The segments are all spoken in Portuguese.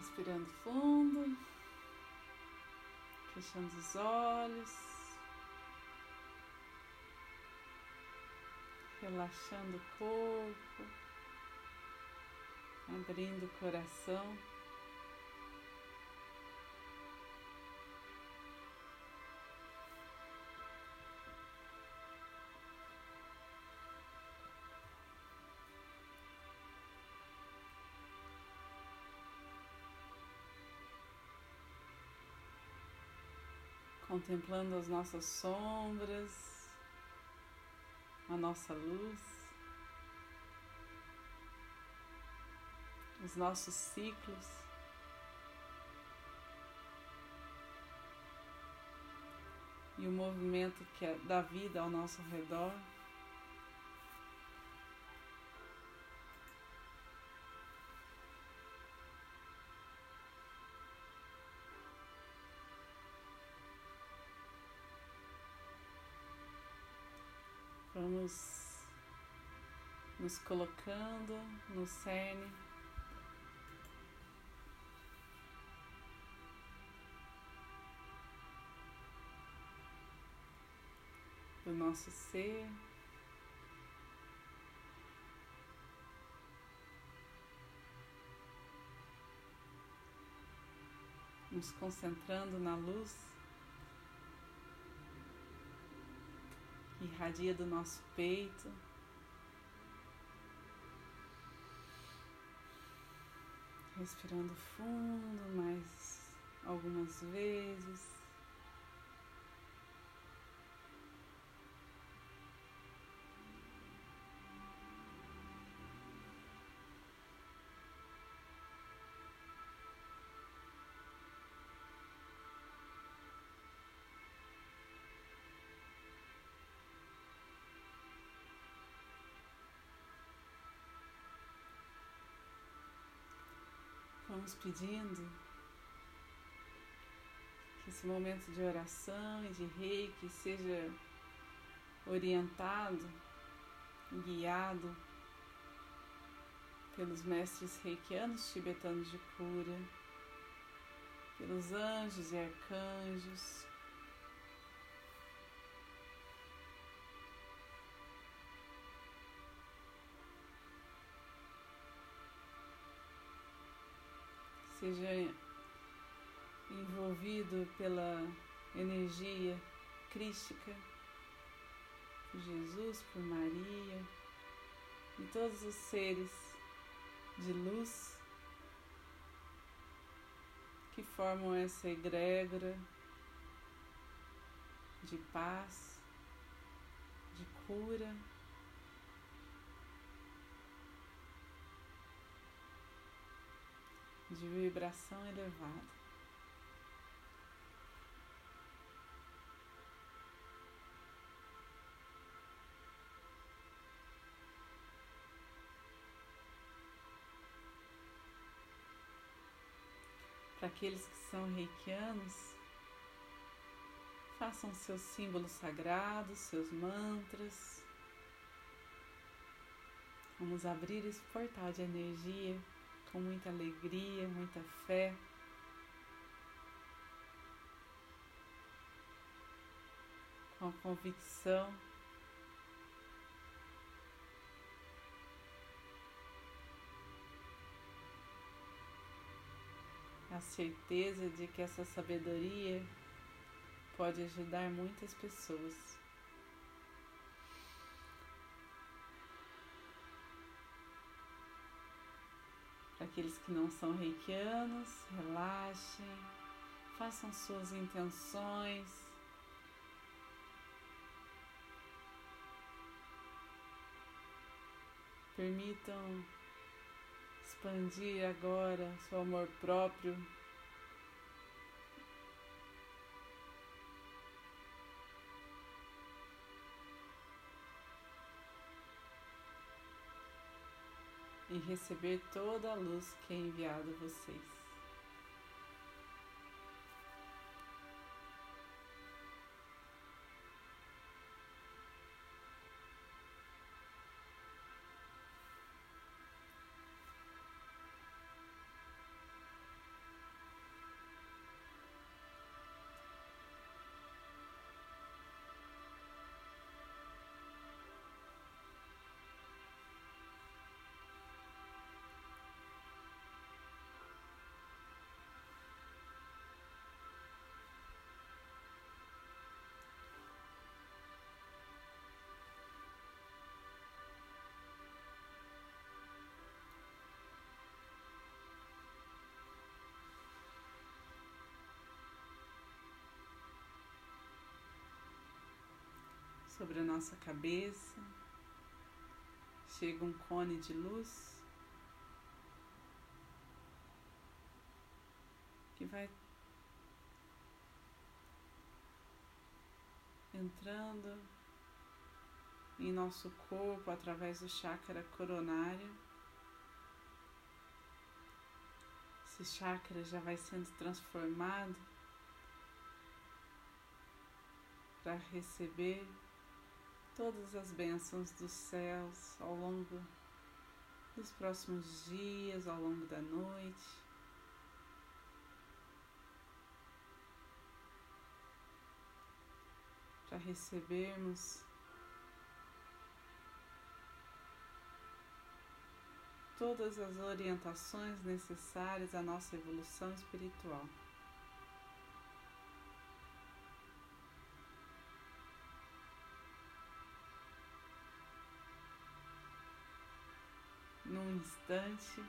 Respirando fundo, fechando os olhos, relaxando o corpo, abrindo o coração. Contemplando as nossas sombras, a nossa luz, os nossos ciclos. E o movimento que é da vida ao nosso redor. Vamos nos colocando no cerne do nosso ser. Nos concentrando na luz. Irradia do nosso peito. Respirando fundo mais algumas vezes. Vamos pedindo que esse momento de oração e de reiki seja orientado, guiado pelos mestres reikianos tibetanos de cura, pelos anjos e arcanjos, seja envolvido pela energia crística, por Jesus, por Maria e todos os seres de luz que formam essa egrégora de paz, de cura. De vibração elevada. Para aqueles que são reikianos, façam seus símbolos sagrados, seus mantras. Vamos abrir esse portal de energia com muita alegria, muita fé. Com a convicção a certeza de que essa sabedoria pode ajudar muitas pessoas. Aqueles que não são reikianos, relaxem, façam suas intenções. Permitam expandir agora seu amor próprio e receber toda a luz que é enviada a vocês. Sobre a nossa cabeça. Chega um cone de luz que vai entrando em nosso corpo através do chakra coronário. Esse chakra já vai sendo transformado para receber todas as bênçãos dos céus ao longo dos próximos dias, ao longo da noite. Para recebermos todas as orientações necessárias à nossa evolução espiritual. Instante,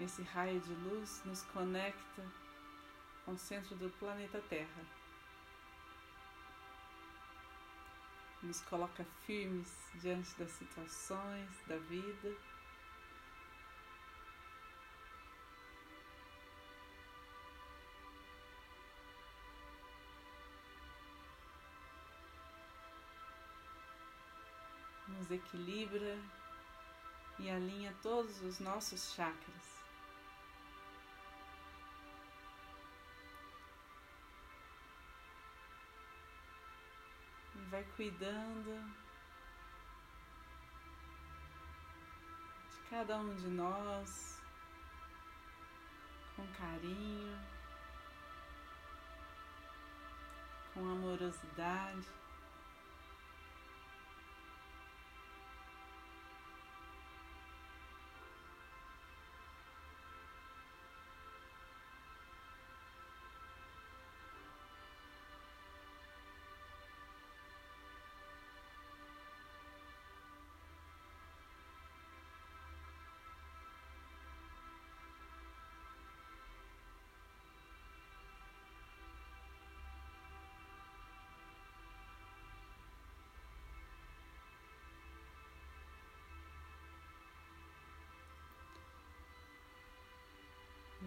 esse raio de luz nos conecta ao centro do planeta Terra. Nos coloca firmes diante das situações da vida. nos equilibra e alinha todos os nossos chakras. Vai cuidando de cada um de nós com carinho, com amorosidade.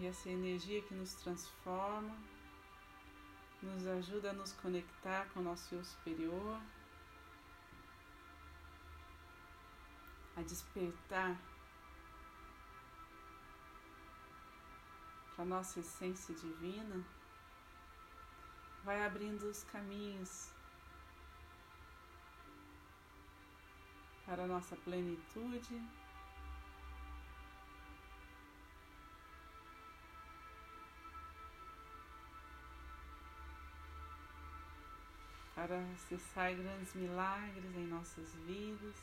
Essa energia que nos transforma, nos ajuda a nos conectar com o nosso eu superior, a despertar para a nossa essência divina, vai abrindo os caminhos para a nossa plenitude para acessar grandes milagres em nossas vidas.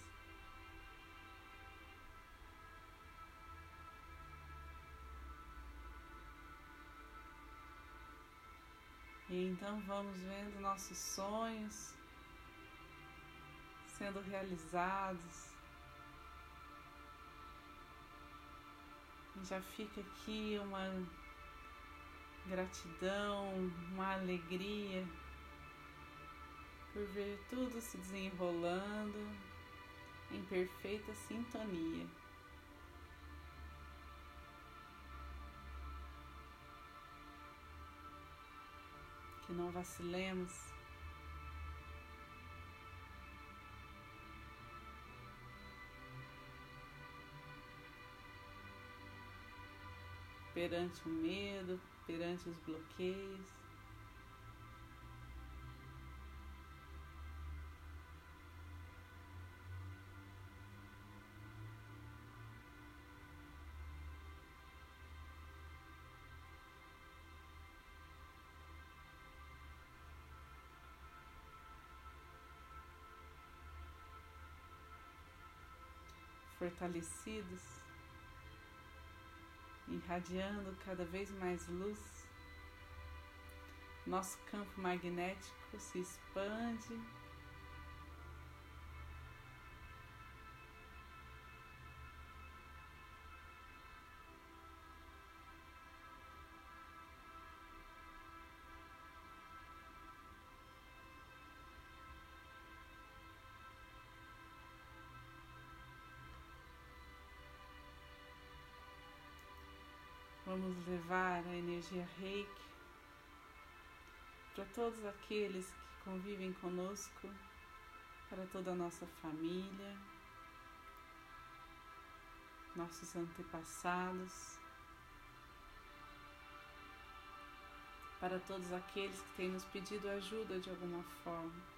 E então vamos vendo nossos sonhos sendo realizados. Já fica aqui uma gratidão, uma alegria por ver tudo se desenrolando em perfeita sintonia. Que não vacilemos. Perante o medo, perante os bloqueios. Fortalecidos, irradiando cada vez mais luz. Nosso campo magnético se expande. Vamos levar a energia reiki para todos aqueles que convivem conosco, para toda a nossa família, nossos antepassados, para todos aqueles que têm nos pedido ajuda de alguma forma.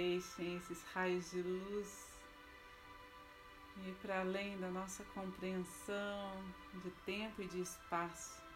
Deixem esses raios de luz ir para além da nossa compreensão de tempo e de espaço.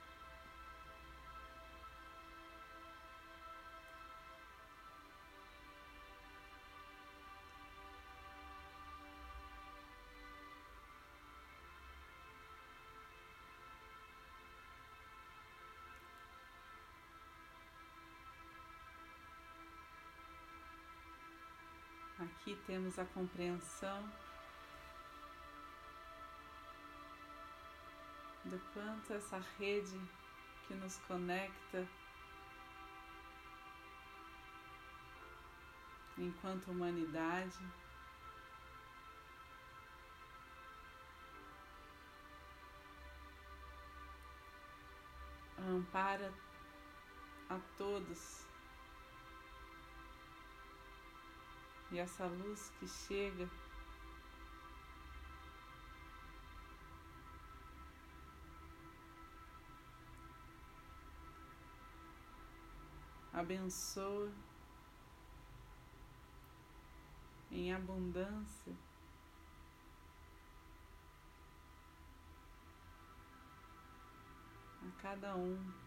Aqui temos a compreensão do quanto essa rede que nos conecta enquanto humanidade ampara a todos e essa luz que chega abençoa em abundância a cada um.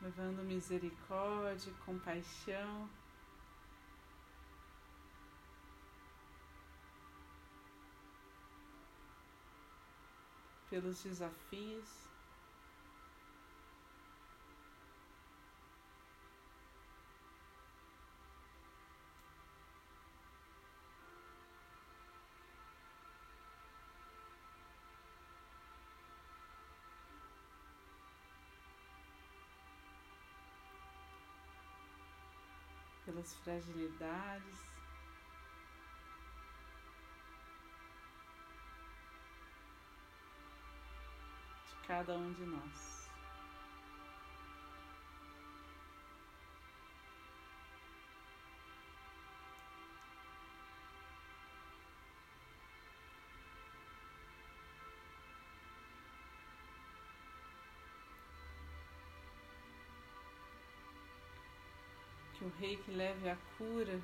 Levando misericórdia, compaixão. Pelos desafios. Pelas fragilidades. de Cada um de nós. Que o reiki leve a cura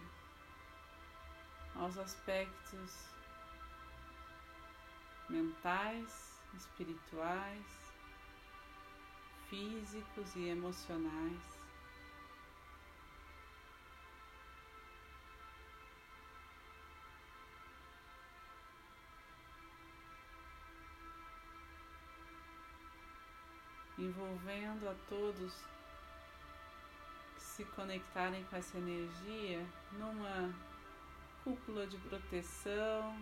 aos aspectos mentais, espirituais, físicos e emocionais. Envolvendo a todos se conectarem com essa energia numa cúpula de proteção.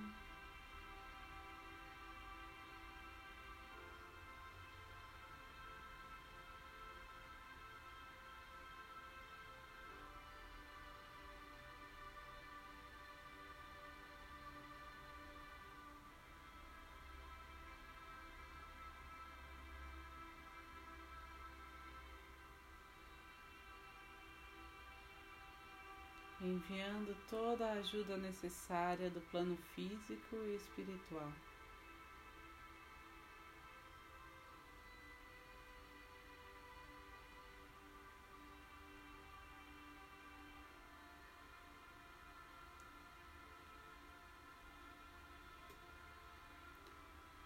Enviando toda a ajuda necessária do plano físico e espiritual.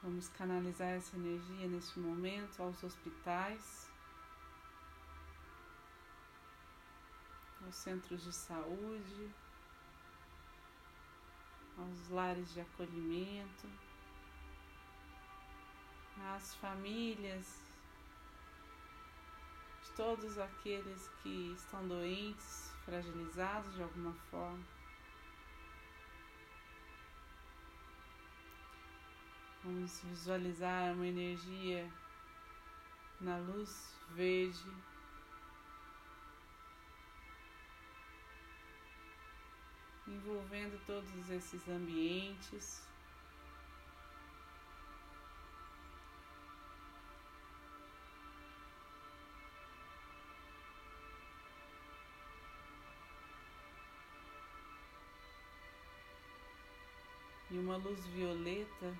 Vamos canalizar essa energia neste momento aos hospitais. Aos centros de saúde, aos lares de acolhimento, às famílias de todos aqueles que estão doentes, fragilizados de alguma forma. Vamos visualizar uma energia na luz verde. Envolvendo todos esses ambientes. E uma luz violeta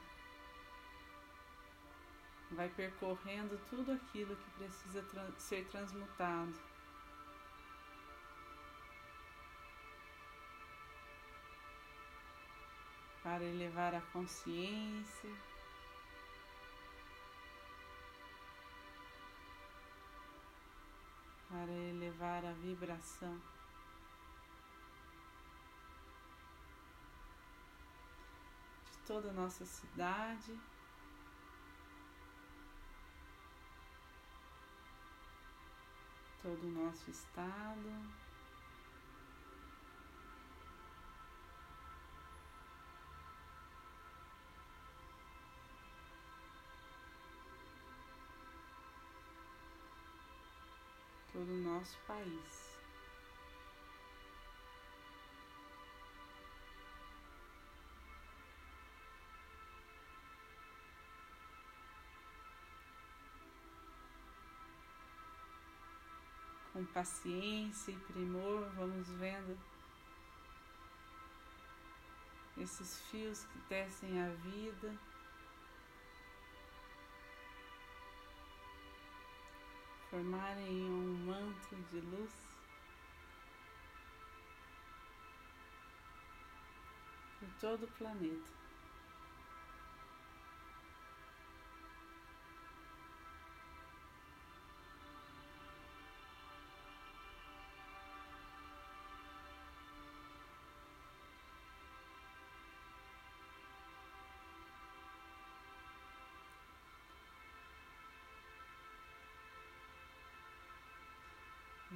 vai percorrendo tudo aquilo que precisa ser transmutado. Para elevar a consciência, para elevar a vibração. de Toda a nossa cidade. todo o nosso estado. Nosso país. com paciência e primor, vamos vendo esses fios que tecem a vida. Formarem um manto de luz. Por todo o planeta.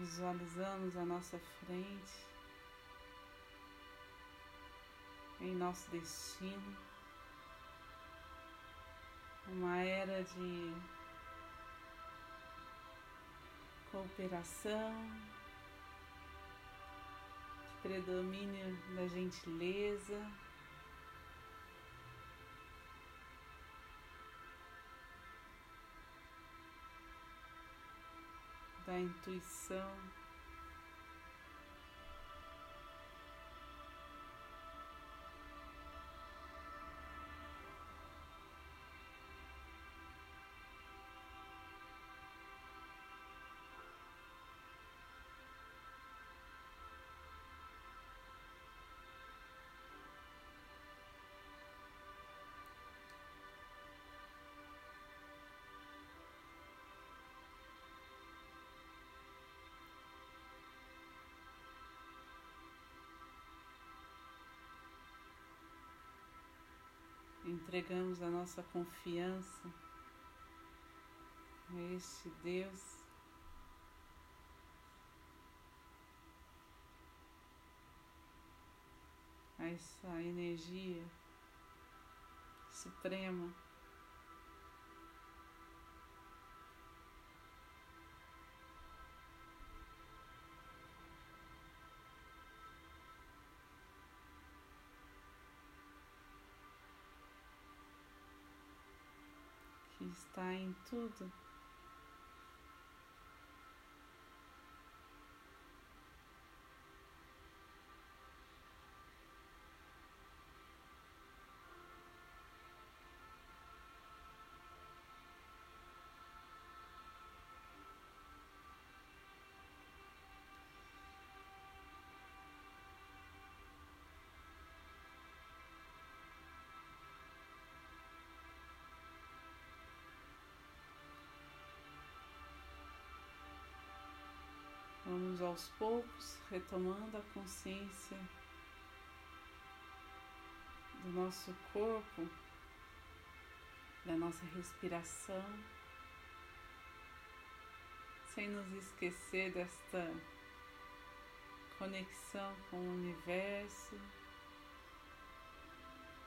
Visualizamos à nossa frente, em nosso destino, uma era de cooperação, de predomínio da gentileza. Da intuição. Entregamos a nossa confiança a este Deus. A essa energia suprema está em tudo. Aos poucos retomando a consciência do nosso corpo, da nossa respiração, sem nos esquecer desta conexão com o universo,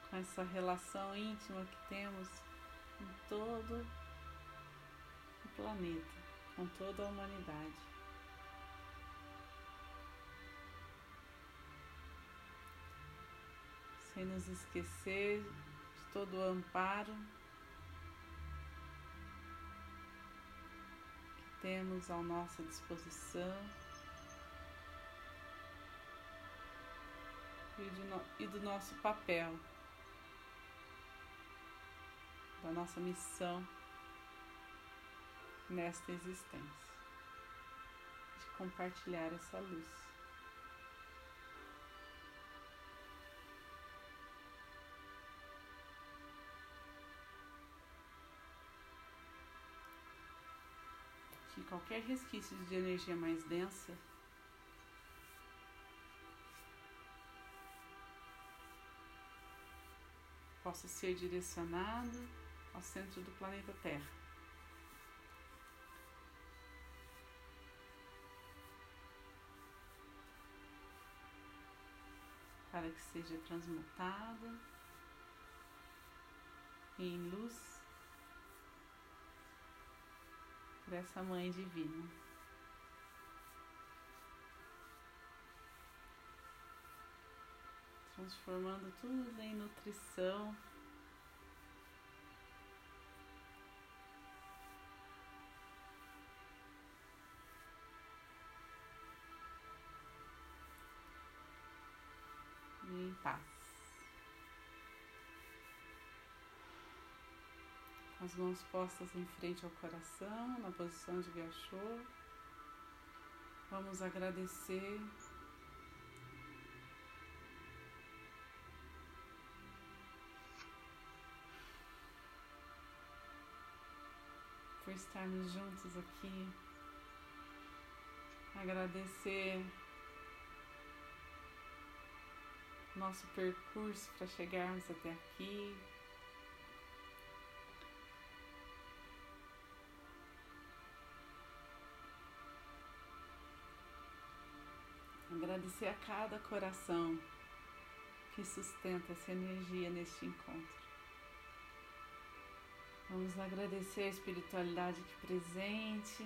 com essa relação íntima que temos com todo o planeta, com toda a humanidade. Sem nos esquecer de todo o amparo que temos à nossa disposição. e do nosso papel, da nossa missão nesta existência, de compartilhar essa luz. Qualquer resquício de energia mais densa possa ser direcionado ao centro do planeta Terra. Para que seja transmutado em luz por essa Mãe Divina. transformando tudo em nutrição. As mãos postas em frente ao coração, na posição de Gachô. Vamos agradecer por estarmos juntos aqui. Agradecer nosso percurso para chegarmos até aqui. Agradecer a cada coração que sustenta essa energia neste encontro. Vamos agradecer a espiritualidade aqui presente.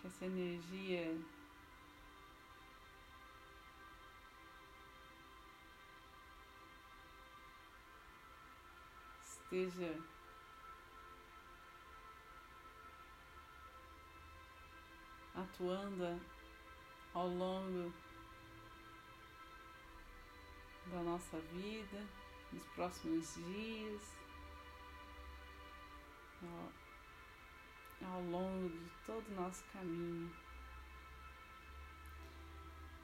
Que essa energia esteja atuando ao longo da nossa vida, nos próximos dias, ao, longo de todo o nosso caminho.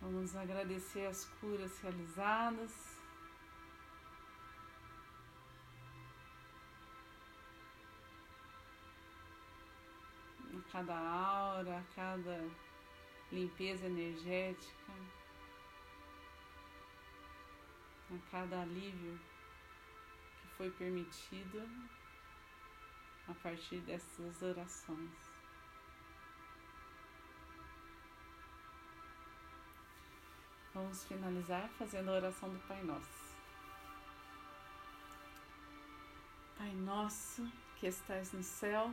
Vamos agradecer as curas realizadas. Cada aura, cada limpeza energética, a cada alívio que foi permitido a partir dessas orações. Vamos finalizar fazendo a oração do Pai Nosso. Pai nosso que estais no céu,